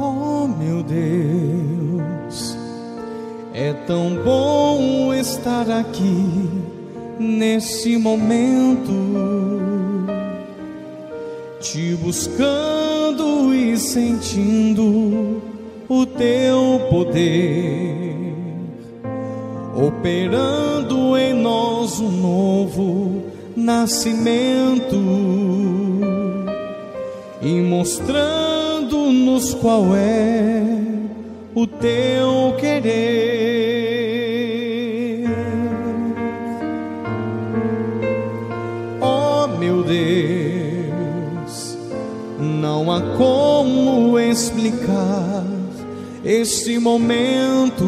Oh, meu Deus, é tão bom estar aqui nesse momento, te buscando e sentindo o teu poder, operando em nós um novo nascimento e mostrando-nos qual é o teu querer. Oh meu Deus, não há como explicar este momento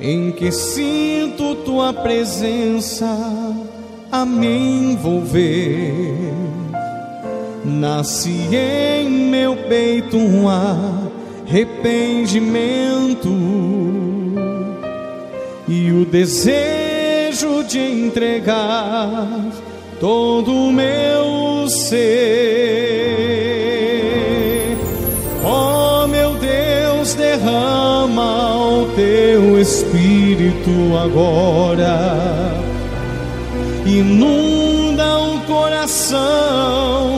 em que sinto tua presença a me envolver. Nasce em meu peito um arrependimento e o desejo de entregar todo o meu ser. Oh meu Deus, derrama o teu espírito agora, inunda o coração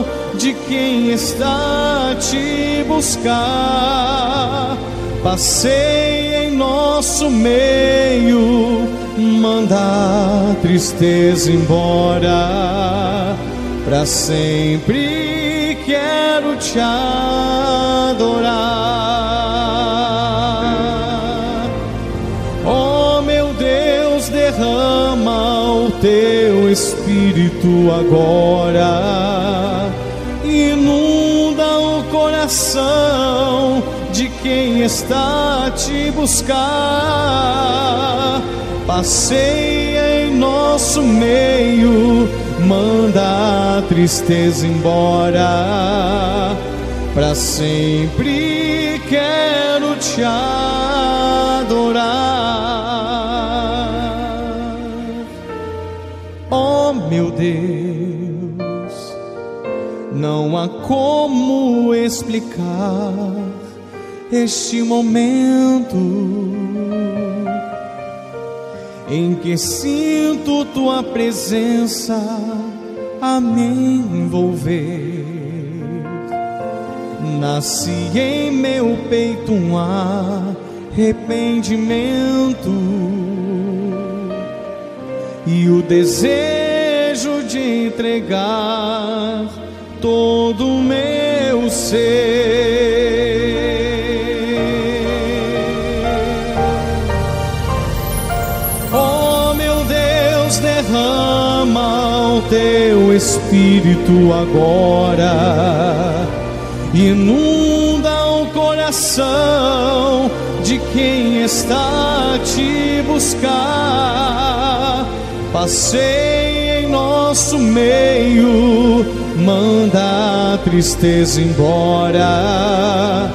de quem está a te buscar. Passei em nosso meio, manda a tristeza embora. Para sempre quero te adorar. Oh meu Deus, derrama o teu espírito agora coração de quem está te buscar. Passei em nosso meio, manda a tristeza embora. Para sempre quero te adorar. Oh meu Deus não há como explicar este momento em que sinto tua presença a me envolver. Nasce em meu peito um arrependimento e o desejo de entregar todo o meu ser. Oh meu Deus, derrama o teu espírito agora, inunda o coração de quem está a te buscar. Passei em nosso meio, manda a tristeza embora.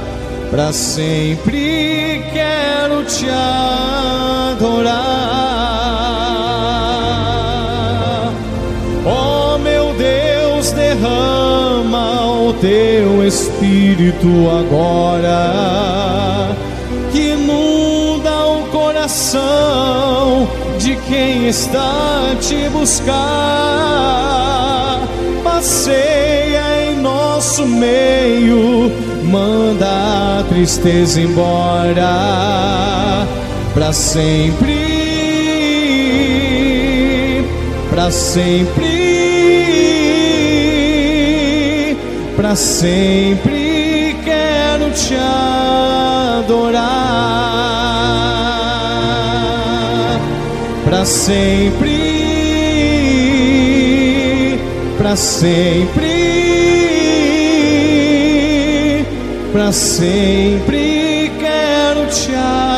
Para sempre quero te adorar. Oh meu Deus, derrama o teu espírito agora, que inunda o coração quem está te buscar. Passeia em nosso meio, manda a tristeza embora. Para sempre, para sempre, para sempre quero te adorar para sempre, para sempre, para sempre quero te adorar.